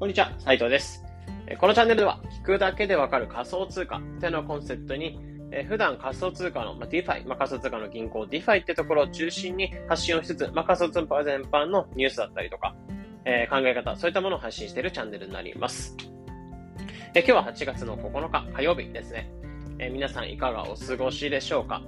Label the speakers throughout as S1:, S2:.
S1: こんにちは、斉藤です。このチャンネルでは、聞くだけでわかる仮想通貨っていうのをコンセプトに、え普段仮想通貨の、ま、DeFi、ま、仮想通貨の銀行 DeFi ってところを中心に発信をしつつ、ま、仮想通貨全般のニュースだったりとか、え考え方、そういったものを発信しているチャンネルになります。え今日は8月の9日火曜日ですね。え皆さんいかがお過ごしでしょうか？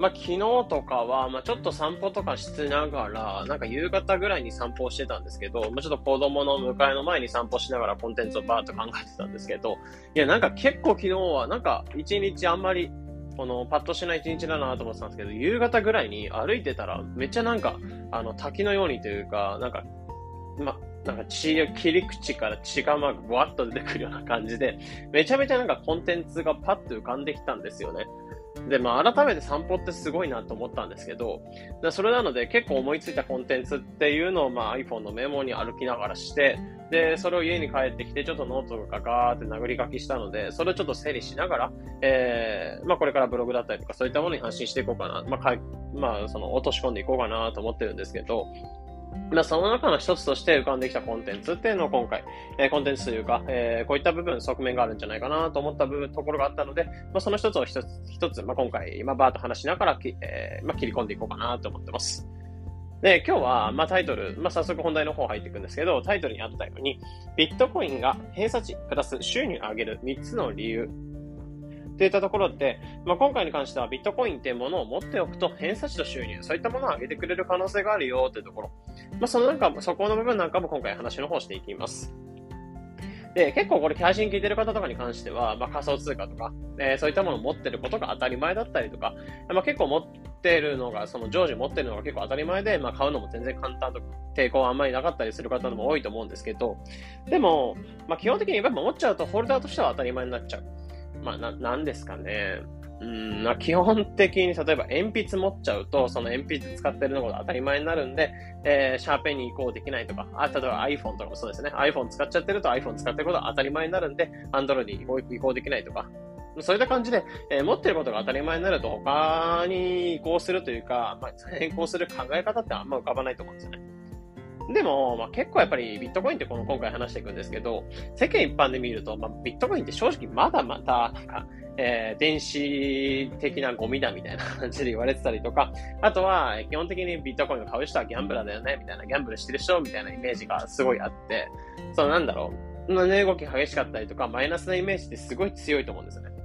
S1: まあ、昨日とかは、まあ、ちょっと散歩とかしながら、なんか夕方ぐらいに散歩をしてたんですけど、まあ、ちょっと子供の迎えの前に散歩しながらコンテンツをバーッと考えてたんですけど、いや、なんか結構昨日は、なんか一日あんまり、このパッとしない一日だなと思ってたんですけど、夕方ぐらいに歩いてたら、めっちゃなんか、あの、滝のようにというか、なんか、ま、なんか血切り口から血がまあブワッと出てくるような感じで、めちゃめちゃなんかコンテンツがパッと浮かんできたんですよね。で、まあ、改めて散歩ってすごいなと思ったんですけど、それなので結構思いついたコンテンツっていうのを、まあ、iPhone のメモに歩きながらして、で、それを家に帰ってきて、ちょっとノートがガーって殴り書きしたので、それをちょっと整理しながら、えー、まあ、これからブログだったりとか、そういったものに発信していこうかな、まあ、かまあ、その、落とし込んでいこうかなと思ってるんですけど、まあ、その中の一つとして浮かんできたコンテンツっていうのを今回、えーコンテンツというか、えーこういった部分、側面があるんじゃないかなと思った部分、ところがあったので、まあ、その一つを一つ、一つ、まあ、今回、まあ、バーッと話しながら、きえーまあ、切り込んでいこうかなと思ってます。で、今日は、まあ、タイトル、まあ、早速本題の方入っていくんですけど、タイトルにあったように、ビットコインが偏差値プラス収入を上げる3つの理由といったところで、まあ、今回に関してはビットコインっていうものを持っておくと偏差値と収入、そういったものを上げてくれる可能性があるよというところ。まあ、そのなんか、そこの部分なんかも今回話の方していきます。で、結構これ配信聞いてる方とかに関しては、まあ、仮想通貨とか、えーそういったものを持ってることが当たり前だったりとか、まあ、結構持ってるのが、その常時持ってるのが結構当たり前で、まあ、買うのも全然簡単と抵抗はあんまりなかったりする方も多いと思うんですけど、でも、まあ、基本的にやっぱ持っちゃうとホルダーとしては当たり前になっちゃう。まあ、な、なんですかね。うん、まあ、基本的に、例えば鉛筆持っちゃうと、その鉛筆使ってるのが当たり前になるんで、えーシャーペンに移行できないとか、あ、例えば iPhone とかもそうですね。iPhone 使っちゃってると iPhone 使ってることが当たり前になるんで、Android に移行移行できないとか、そういった感じで、えー持ってることが当たり前になると他に移行するというか、まあ、変更する考え方ってあんま浮かばないと思うんですよね。でも、まあ、結構やっぱりビットコインってこの今回話していくんですけど、世間一般で見ると、まあ、ビットコインって正直まだまだ、なんか、えー電子的なゴミだみたいな感じで言われてたりとか、あとは、基本的にビットコインを買う人はギャンブラーだよね、みたいな、ギャンブルしてる人みたいなイメージがすごいあって、そのなんだろう、値動き激しかったりとか、マイナスなイメージってすごい強いと思うんですよね。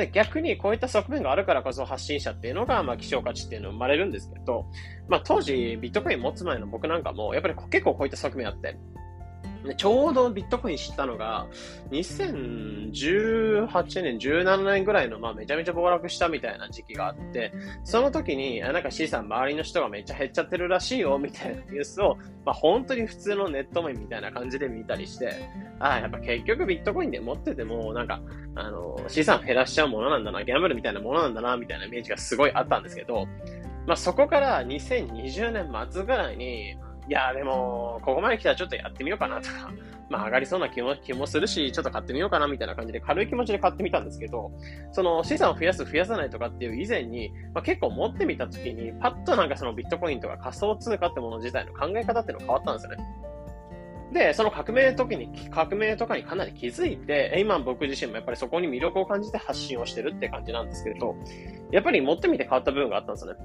S1: で、逆にこういった側面があるからこそ発信者っていうのが、まあ、希少価値っていうのが生まれるんですけど、まあ、当時、ビットコイン持つ前の僕なんかも、やっぱり結構こういった側面あって、ちょうどビットコイン知ったのが、2018年、17年ぐらいの、まあ、めちゃめちゃ暴落したみたいな時期があって、その時に、なんか C さん周りの人がめっちゃ減っちゃってるらしいよ、みたいなニュースを、まあ、本当に普通のネット面みたいな感じで見たりして、ああ、やっぱ結局ビットコインで持ってても、なんか、あの、資産減らしちゃうものなんだな、ギャンブルみたいなものなんだな、みたいなイメージがすごいあったんですけど、まあ、そこから2020年末ぐらいに、いや、でも、ここまで来たらちょっとやってみようかなとか、まあ上がりそうな気も気もするし、ちょっと買ってみようかなみたいな感じで軽い気持ちで買ってみたんですけど、その資産を増やす、増やさないとかっていう以前に、まあ、結構持ってみたときに、パッとなんかそのビットコインとか仮想通貨ってもの自体の考え方っていうの変わったんですよね。で、その革命の時に、革命とかにかなり気づいて、今僕自身もやっぱりそこに魅力を感じて発信をしてるって感じなんですけれど、やっぱり持ってみて変わった部分があったんですよね。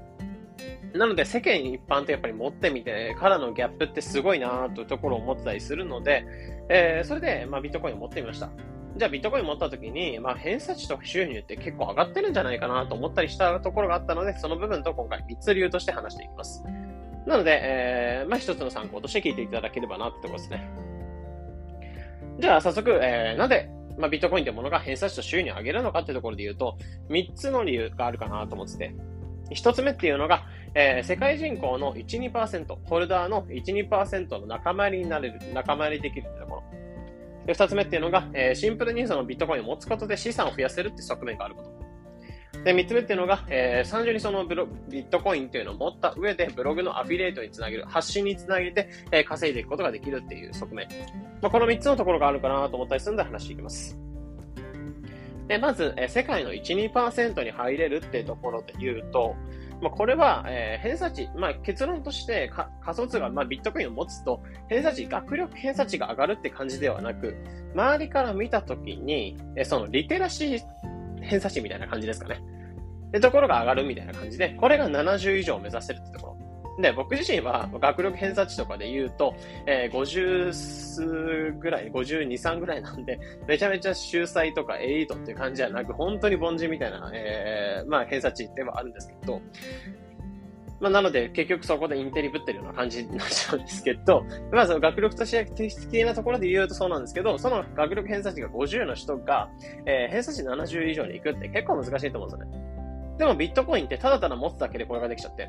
S1: なので世間一般とやっぱり持ってみてからのギャップってすごいなというところを思ってたりするので、えーそれで、まあ、ビットコインを持ってみました。じゃあビットコイン持った時に、まあ、偏差値と収入って結構上がってるんじゃないかなと思ったりしたところがあったので、その部分と今回3つ理由として話していきます。なので、えーまあ、一つの参考として聞いていただければなってところですね。じゃあ早速、えー、なぜ、まあ、ビットコインというものが偏差値と収入を上げるのかってところで言うと、3つの理由があるかなと思ってて、1つ目っていうのが、えー世界人口の1、2%、ホルダーの1、2%の仲間入りになれる、仲間入りできるってところ。で、2つ目っていうのが、えーシンプルにそのビットコインを持つことで資産を増やせるって側面があること。で、3つ目っていうのが、えー単純にそのブロビットコインっていうのを持った上で、ブログのアフィリエイトにつなげる、発信につなげて、えー稼いでいくことができるっていう側面。まあ、この3つのところがあるかなと思ったりするので話していきます。で、まず、えー世界の1、2%に入れるっていうところで言うと、まあ、これは、えー、偏差値、まあ、結論として仮想通貨、まあ、ビットコインを持つと、偏差値、学力偏差値が上がるって感じではなく、周りから見たときに、えー、そのリテラシー偏差値みたいな感じですかね。で、ところが上がるみたいな感じで、これが70以上を目指せるってところ。で、僕自身は学力偏差値とかで言うと、えー、50数ぐらい、52、3ぐらいなんで、めちゃめちゃ秀才とかエリートっていう感じじゃなく、本当に凡人みたいな、えー、まあ偏差値ではあるんですけど、まあ、なので、結局そこでインテリぶってるような感じになっちゃうんですけど、まあ、その学力として的なところで言うとそうなんですけど、その学力偏差値が50の人が、えー、偏差値70以上に行くって結構難しいと思うんですよね。でもビットコインってただただ持つだけでこれができちゃって。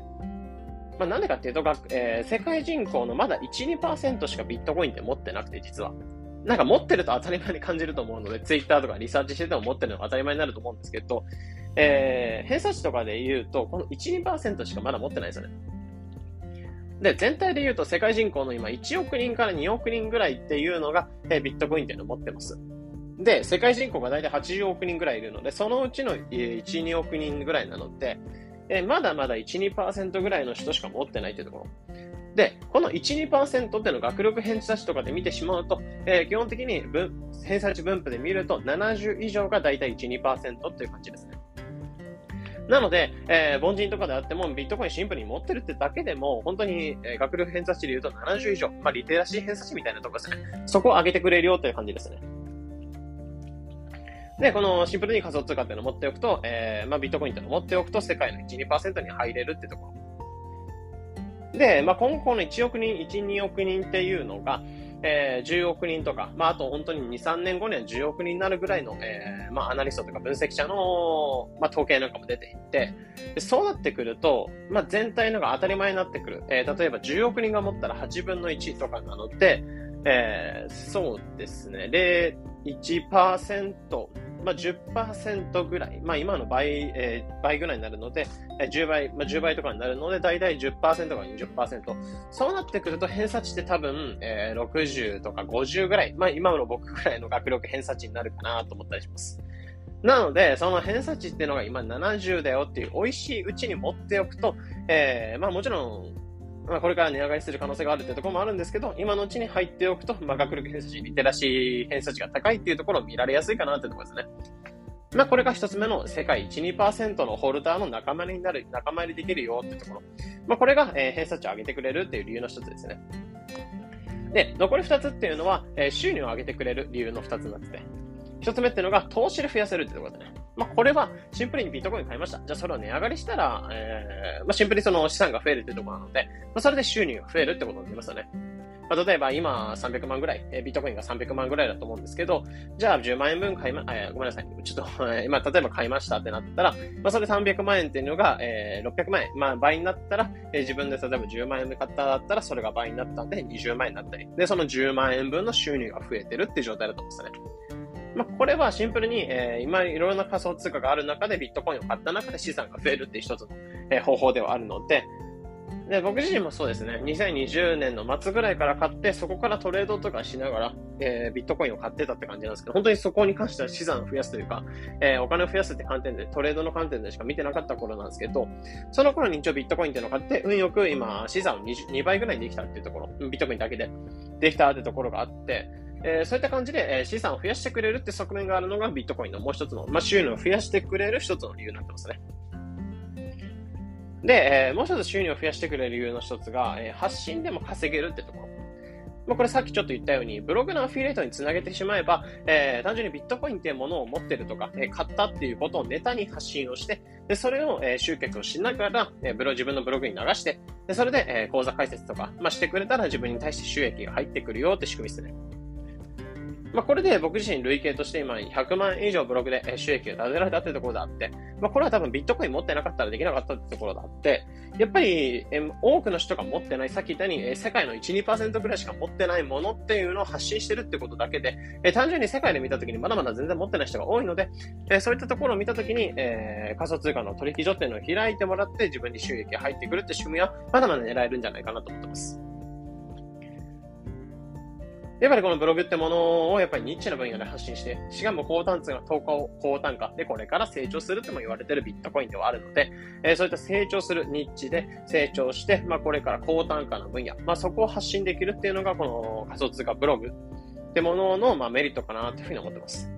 S1: まあ、なんでかっていうと、えー、世界人口のまだ1、2%しかビットコインって持ってなくて、実は。なんか持ってると当たり前に感じると思うので、ツイッターとかリサーチしてても持ってるのが当たり前になると思うんですけど、えー、偏差値とかで言うと、この1、2%しかまだ持ってないですよね。で、全体で言うと世界人口の今1億人から2億人ぐらいっていうのが、えー、ビットコインっていうのを持ってます。で、世界人口が大体80億人ぐらいいるので、そのうちの1、2億人ぐらいなので、えまだまだ1、2%ぐらいの人しか持ってないというところ。で、この1、2%っていうの学力偏差値とかで見てしまうと、えー、基本的に分偏差値分布で見ると70以上が大体1、2%っていう感じですね。なので、えー、凡人とかであっても、ビットコインシンプルに持ってるってだけでも、本当に、えー、学力偏差値で言うと70以上、まあ、リテラシー偏差値みたいなところですね。そこを上げてくれるよという感じですね。で、このシンプルに仮想通貨っていうのを持っておくと、えー、まあ、ビットコインっていうのを持っておくと、世界の1、2%に入れるってところ。で、まあ、今後の1億人、1、2億人っていうのが、えー、10億人とか、まあ、あと本当に2、3年後には10億人になるぐらいの、えー、まあ、アナリストとか分析者の、まあ、統計なんかも出ていて、そうなってくると、まあ、全体のが当たり前になってくる。えー、例えば10億人が持ったら8分の1とかなので、えー、そうですね。で、1%、まあ、10%ぐらい、まあ、今の倍、えー、倍ぐらいになるので、えー、10倍、まあ、10倍とかになるので、だいたい10%から20%。そうなってくると偏差値って多分、えー、60とか50ぐらい、まあ、今の僕ぐらいの学力偏差値になるかなと思ったりします。なので、その偏差値っていうのが今70だよっていう美味しいうちに持っておくと、えー、まあもちろん、まあ、これから値上がりする可能性があるっていうところもあるんですけど、今のうちに入っておくと、まあ、学力偏差値、リテラシー偏差値が高いっていうところを見られやすいかなっていうところですね。まあ、これが一つ目の世界1、2%のホルダーの仲間になる、仲間入りできるよっていうところ。まあ、これが、えー、偏差値を上げてくれるっていう理由の一つですね。で、残り二つっていうのは、えー、収入を上げてくれる理由の二つになってて。一つ目っていうのが、投資で増やせるってところですね。まあ、これはシンプルにビットコイン買いました。じゃあそれを値上がりしたら、えー、まあ、シンプルにその資産が増えるってところなので、まあ、それで収入が増えるってことになりますよね。まあ、例えば今300万ぐらい、えー、ビットコインが300万ぐらいだと思うんですけど、じゃあ10万円分買いま、えー、ごめんなさい。ちょっと、えー、今例えば買いましたってなったら、まあ、それ300万円っていうのが、えー、600万円。まあ、倍になったら、えー、自分で例えば10万円で買っただったら、それが倍になったんで20万円になったり。で、その10万円分の収入が増えてるっていう状態だと思うんですよね。まあ、これはシンプルに、えー、今いろんな仮想通貨がある中でビットコインを買った中で資産が増えるっていう一つの、えー、方法ではあるので、で、僕自身もそうですね、2020年の末ぐらいから買って、そこからトレードとかしながら、えー、ビットコインを買ってたって感じなんですけど、本当にそこに関しては資産を増やすというか、えー、お金を増やすって観点で、トレードの観点でしか見てなかった頃なんですけど、その頃に一応ビットコインっていうのを買って、運よく今、資産を 2, 2倍ぐらいできたっていうところ、ビットコインだけでできたってところがあって、えー、そういった感じで、えー、資産を増やしてくれるって側面があるのがビットコインのもう一つの、まあ、収入を増やしてくれる一つの理由になってますね。で、えー、もう一つ収入を増やしてくれる理由の一つが、えー、発信でも稼げるってところ。まあ、これさっきちょっと言ったように、ブログのアフィリエイトにつなげてしまえば、えー、単純にビットコインっていうものを持ってるとか、えー、買ったっていうことをネタに発信をして、で、それを、えー、集客をしながら、えー、ブロ自分のブログに流して、で、それで、えー、講座解説とか、まあ、してくれたら自分に対して収益が入ってくるよって仕組みですね。まあ、これで僕自身累計として今100万円以上ブログで収益を立てられたってところであって、まあ、これは多分ビットコイン持ってなかったらできなかったってところであって、やっぱり多くの人が持ってない、さっき言ったように世界の1、2%ぐらいしか持ってないものっていうのを発信してるってことだけで、単純に世界で見たときにまだまだ全然持ってない人が多いので、そういったところを見たときに、え、仮想通貨の取引所っていうのを開いてもらって自分に収益が入ってくるって仕組みはまだまだ狙えるんじゃないかなと思ってます。やっぱりこのブログってものをやっぱりニッチな分野で発信して、しかも高単価、投稿、高単価でこれから成長するとも言われてるビットコインではあるので、えー、そういった成長するニッチで成長して、まあこれから高単価な分野、まあそこを発信できるっていうのがこの仮想通貨ブログってものの、まあ、メリットかなというふうに思ってます。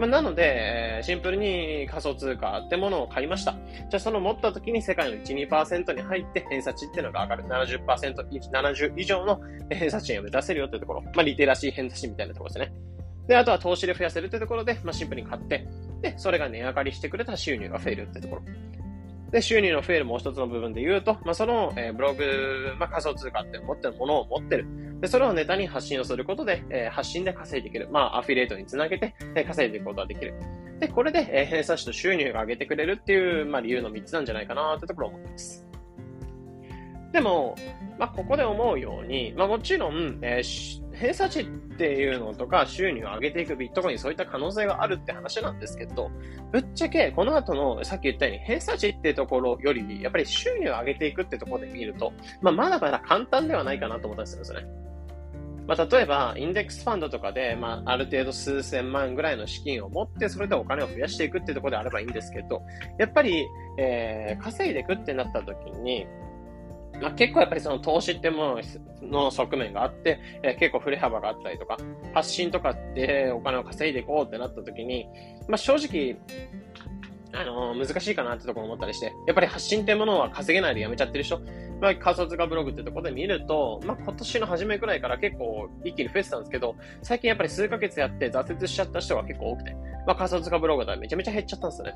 S1: まあ、なので、シンプルに仮想通貨ってものを買いました。じゃあその持った時に世界の1、2%に入って偏差値っていうのが上がる。70%、70以上の 偏差値を目指せるよっていうところ。まあ、リテラシー偏差値みたいなところですね。で、あとは投資で増やせるっていうところで、まあ、シンプルに買って、で、それが値上がりしてくれた収入が増えるってところ。で、収入の増えるもう一つの部分で言うと、まあ、その、えー、ブログ、まあ、仮想通貨って持ってるものを持ってる。で、それをネタに発信をすることで、えー、発信で稼いでいける。まあ、アフィリエイトにつなげて、えー、稼いでいくことができる。で、これで、えー、偏差値と収入が上げてくれるっていう、まあ、理由の3つなんじゃないかなってところを思ってます。でも、まあ、ここで思うように、まあ、もちろん、えー、偏差値っていうのとか収入を上げていくビットコインそういった可能性があるって話なんですけど、ぶっちゃけこの後のさっき言ったように偏差値ってところより、やっぱり収入を上げていくってところで見ると、まあ、まだまだ簡単ではないかなと思ったりするんですよね。まあ、例えば、インデックスファンドとかで、まあ、ある程度数千万ぐらいの資金を持って、それでお金を増やしていくってところであればいいんですけど、やっぱり、えー、稼いでいくってなった時に、まあ、結構やっぱりその投資ってものの側面があって、えー、結構振れ幅があったりとか、発信とかってお金を稼いでいこうってなった時に、まあ、正直、あのー、難しいかなってところ思ったりして、やっぱり発信ってものは稼げないでやめちゃってる人、まあ、仮想通貨ブログってとこで見ると、まあ、今年の初めくらいから結構一気に増えてたんですけど、最近やっぱり数ヶ月やって挫折しちゃった人が結構多くて、まあ、仮想通貨ブログだめちゃめちゃ減っちゃったんですよね。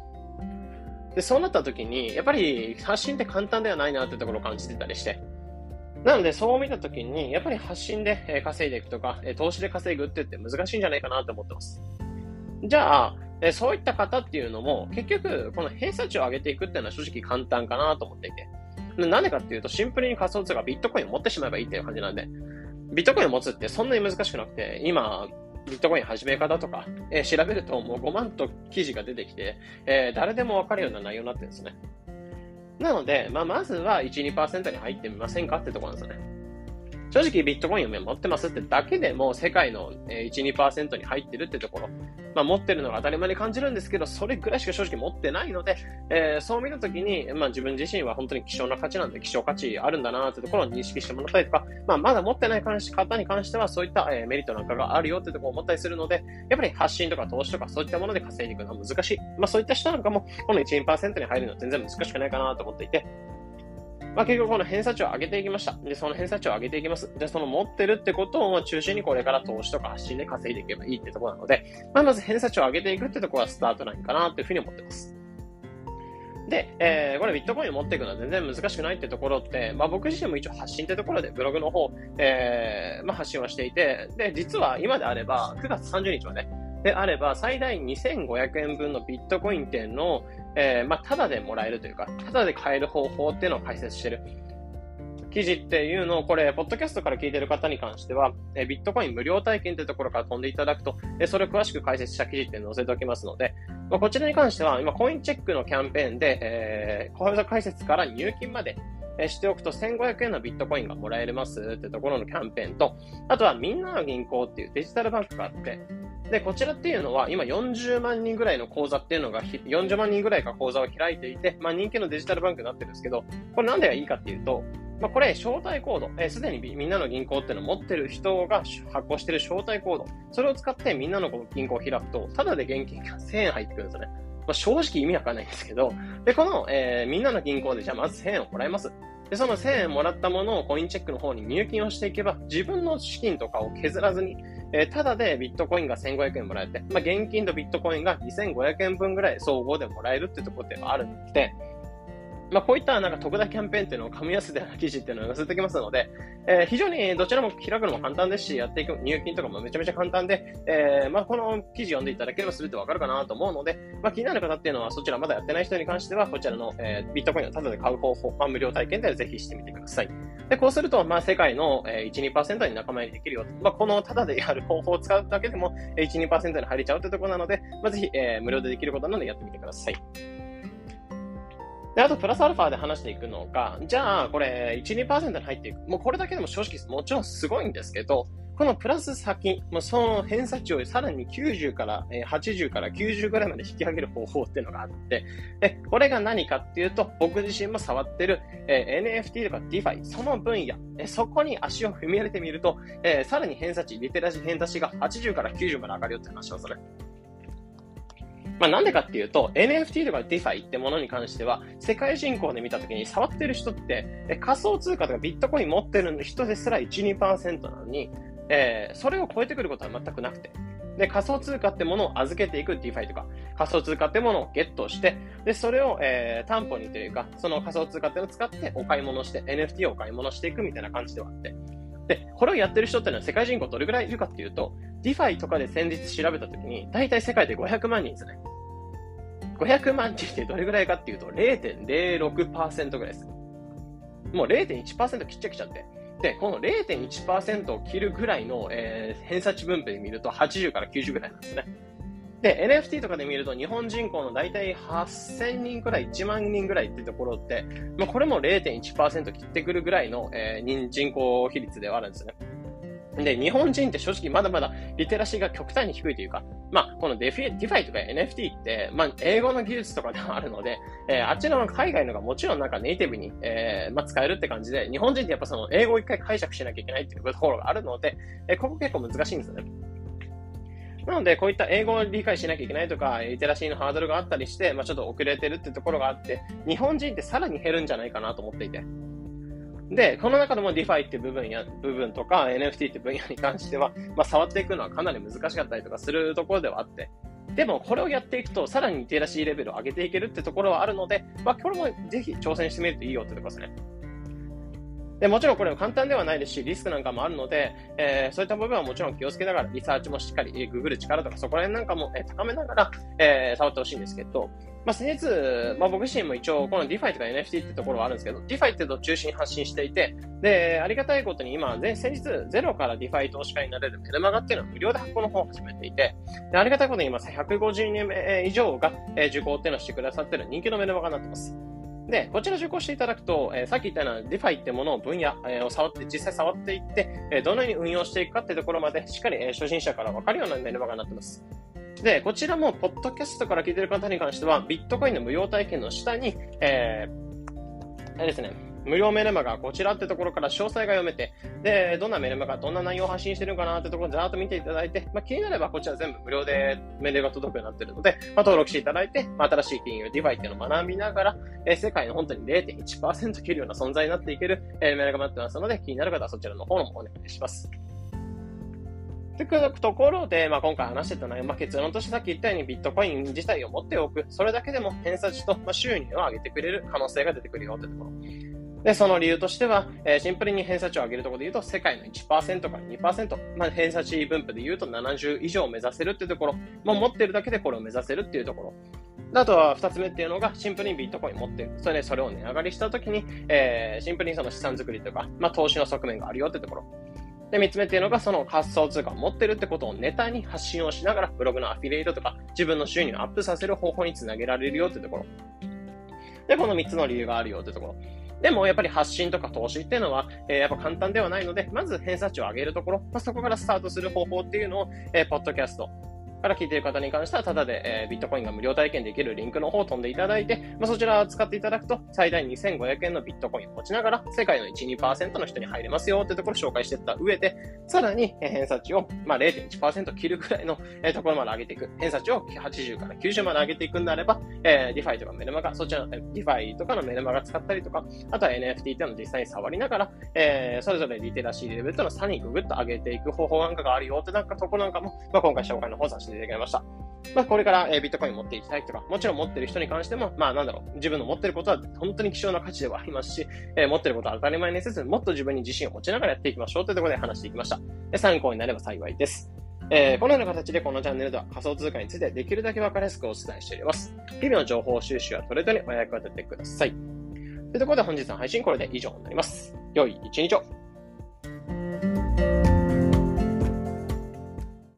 S1: で、そうなった時に、やっぱり発信って簡単ではないなってところを感じてたりして。なので、そう見た時に、やっぱり発信で稼いでいくとか、投資で稼ぐって言って難しいんじゃないかなと思ってます。じゃあ、そういった方っていうのも、結局、この偏差値を上げていくっていうのは正直簡単かなと思っていて。なんでかっていうと、シンプルに仮想通貨ビットコインを持ってしまえばいいっていう感じなんで、ビットコインを持つってそんなに難しくなくて、今、ビットコイン始め方とか、えー、調べるともう5万と記事が出てきて、えー、誰でもわかるような内容になってるんですね。なので、まあ、まずは1、2%に入ってみませんかってところなんですよね。正直ビットコインを持ってますってだけでも世界の1、2%に入ってるってところ、まあ、持ってるのが当たり前に感じるんですけど、それぐらいしか正直持ってないので、えー、そう見たときに、まあ、自分自身は本当に希少な価値なんで、希少価値あるんだなってところを認識してもらったりとか、まあ、まだ持ってない方に関しては、そういった、えー、メリットなんかがあるよってところを思ったりするので、やっぱり発信とか投資とかそういったもので稼いでいくのは難しい。まあ、そういった人なんかも、この1、2%に入るのは全然難しくないかなと思っていて、まあ、結局この偏差値を上げていきました。で、その偏差値を上げていきます。で、その持ってるってことを中心にこれから投資とか発信で稼いでいけばいいってところなので、まあ、まず偏差値を上げていくってところがスタートラインかなっていうふうに思ってます。で、えー、これビットコインを持っていくのは全然難しくないってところって、まあ僕自身も一応発信ってところでブログの方、えー、まあ発信はしていて、で、実は今であれば9月30日まで、であれば最大2500円分のビットコイン店の、えー、まあ、ただでもらえるというか、ただで買える方法っていうのを解説してる。記事っていうのを、これ、ポッドキャストから聞いてる方に関しては、えビットコイン無料体験ってところから飛んでいただくと、えそれを詳しく解説した記事って載せておきますので、まあ、こちらに関しては、今、コインチェックのキャンペーンで、えー、口座解説から入金まで、えしておくと1500円のビットコインがもらえますってところのキャンペーンと、あとはみんなの銀行っていうデジタルバンクがあって、で、こちらっていうのは、今40万人ぐらいの口座っていうのが、40万人ぐらいが口座を開いていて、まあ人気のデジタルバンクになってるんですけど、これなんでいいかっていうと、まあこれ、招待コード、えす、でにみんなの銀行っていうのを持ってる人が発行してる招待コード、それを使ってみんなの銀行を開くと、ただで現金が1000円入ってくるんですよね。まあ、正直意味わかんないんですけど、で、この、えー、みんなの銀行でじゃあまず1000円をもらいます。で、その1000円もらったものをコインチェックの方に入金をしていけば、自分の資金とかを削らずに、えー、ただでビットコインが1500円もらえて、まあ、現金とビットコインが2500円分ぐらい総合でもらえるってところではあるので、まあ、こういったなんか特大キャンペーンっていうのを紙安でな記事っていうのを載せてきますので、えー、非常にどちらも開くのも簡単ですし、やっていく入金とかもめちゃめちゃ簡単で、えー、まあ、この記事読んでいただければするとわかるかなと思うので、まあ、気になる方っていうのはそちらまだやってない人に関しては、こちらの、えー、ビットコインをタダで買う方法、まあ、無料体験でぜひしてみてください。で、こうすると、まあ、世界の、えー、1、2%に仲間入りできるよ。まあ、このタダでやる方法を使うだけでも、1、2%に入れちゃうというところなので、まあ、ぜひ、えー、無料でできることなのでやってみてください。で、あと、プラスアルファで話していくのが、じゃあ、これ、1、2%に入っていく。もうこれだけでも正直、もちろんすごいんですけど、このプラス先、まあ、その偏差値をさらに90から、えー、80から90ぐらいまで引き上げる方法っていうのがあって、で、これが何かっていうと、僕自身も触ってる、えー、NFT とか DeFi、その分野、えー、そこに足を踏み入れてみると、えー、さらに偏差値、リテラシー偏差値が80から90まで上がるよって話をする。まあ、なんでかっていうと、NFT とか DeFi ってものに関しては、世界人口で見たときに触ってる人って、仮想通貨とかビットコイン持ってる人ですら1、2%なのに、えー、それを超えてくることは全くなくて。で、仮想通貨ってものを預けていく DeFi とか、仮想通貨ってものをゲットして、で、それを、えー、担保にというか、その仮想通貨ってのを使ってお買い物して、NFT をお買い物していくみたいな感じではあって。で、これをやってる人ってのは世界人口どれぐらいいるかっていうと、DeFi とかで先日調べたときに、大体世界で500万人ですね。500万人ってどれぐらいかっていうと、0.06%ぐらいです。もう0.1%切っちゃきちゃって。で、この0.1%を切るぐらいの、えー、偏差値分布で見ると80から90ぐらいなんですね。で、NFT とかで見ると日本人口の大体8000人くらい、1万人ぐらいってところって、まあ、これも0.1%切ってくるぐらいの、えー、人口比率ではあるんですね。で、日本人って正直まだまだリテラシーが極端に低いというか、まあ、このデフィ DeFi とか NFT って、まあ、英語の技術とかではあるので、えー、あっちの海外のがもちろんなんかネイティブに、えー、まあ、使えるって感じで、日本人ってやっぱその英語を一回解釈しなきゃいけないっていうところがあるので、えー、ここ結構難しいんですよね。なので、こういった英語を理解しなきゃいけないとか、リテラシーのハードルがあったりして、まあ、ちょっと遅れてるってところがあって、日本人ってさらに減るんじゃないかなと思っていて。で、この中でも DeFi って部分や、部分とか NFT って分野に関しては、まあ、触っていくのはかなり難しかったりとかするところではあって、でも、これをやっていくと、さらにリテラシーレベルを上げていけるってところはあるので、まあ、これもぜひ挑戦してみるといいよってところですね。でもちろんこれは簡単ではないですし、リスクなんかもあるので、えー、そういった部分はもちろん気をつけながら、リサーチもしっかり、えー、ググる力とかそこら辺なんかも、えー、高めながら、えー、触ってほしいんですけど、まあ、先日、まあ、僕自身も一応、この DeFi とか NFT ってところはあるんですけど、DeFi ってと中心に発信していて、で、ありがたいことに今、先日、ゼロから DeFi 投資家になれるメルマガっていうのは無料で発行の方を始めていて、で、ありがたいことに今、150人以上が、受講っていうのをしてくださってる人気のメルマガになってます。で、こちら受講していただくと、えー、さっき言ったような DeFi ってものを分野、えー、を触って、実際触っていって、えー、どのように運用していくかっていうところまで、しっかり、えー、初心者からわかるようなメルマガになってます。で、こちらも、ポッドキャストから聞いてる方に関しては、ビットコインの無料体験の下に、えー、あれですね、無料メルマガこちらってところから詳細が読めて、で、どんなメルマガ、どんな内容を発信してるかなってところでざーっと見ていただいて、まあ、気になればこちら全部無料でメールが届くようになってるので、まあ、登録していただいて、まあ、新しい金融、 DeFi っていうのを学びながら、えー、世界の本当に0.1%切るような存在になっていける、えー、メールが待ってますので、気になる方はそちらの方もお願いします。ってくところで、まあ、今回話してた内容、まあ、結論としてさっき言ったようにビットコイン自体を持っておく。それだけでも偏差値と、まあ、収入を上げてくれる可能性が出てくるよってところ。で、その理由としては、えー、シンプルに偏差値を上げるところで言うと、世界の1%から2%、まあ、偏差値分布で言うと70以上を目指せるっていうところ、まあ、持ってるだけでこれを目指せるっていうところ。あとは二つ目っていうのが、シンプルにビットコイン持ってる。それで、それを値上がりしたときに、えー、シンプルにその資産作りとか、まあ、投資の側面があるよってところ。で、三つ目っていうのが、その仮想通貨を持ってるってことをネタに発信をしながら、ブログのアフィリエイトとか、自分の収入をアップさせる方法につなげられるよってところ。で、この3つの理由があるよってところ。でも、やっぱり発信とか投資っていうのは、えー、やっぱ簡単ではないので、まず偏差値を上げるところ、まあ、そこからスタートする方法っていうのを、えー、ポッドキャスト、から聞いている方に関しては、ただで、えー、ビットコインが無料体験できるリンクの方を飛んでいただいて、まあ、そちらを使っていただくと、最大2500円のビットコインを持ちながら、世界の1、2%の人に入れますよってところを紹介していった上で、さらに、えー、偏差値を、まあ、0.1%切るくらいの、えー、ところまで上げていく。偏差値を80から90まで上げていくんであれば、えー、 DeFi とかメルマガ、そちらの、 DeFi とかのメルマガ使ったりとか、あとは NFT っていうのを実際に触りながら、えー、それぞれリテラシーレベルとの差にググッと上げていく方法なんかがあるよってなんかとこなんかも、まあ、今回紹介の方させていただきました。まあ、これから、え、ビットコイン持っていきたいとか、もちろん持ってる人に関しても、まあ、なんだろう、自分の持ってることは本当に希少な価値ではありますし、えー、持ってることは当たり前にせず、もっと自分に自信を持ちながらやっていきましょうというところで話していきました。で参考になれば幸いです。えー、このような形でこのチャンネルでは仮想通貨についてできるだけ分かりやすくお伝えしております。日々の情報収集やトレードにお役立ててください。というところで本日の配信これで以上になります。良い一日を。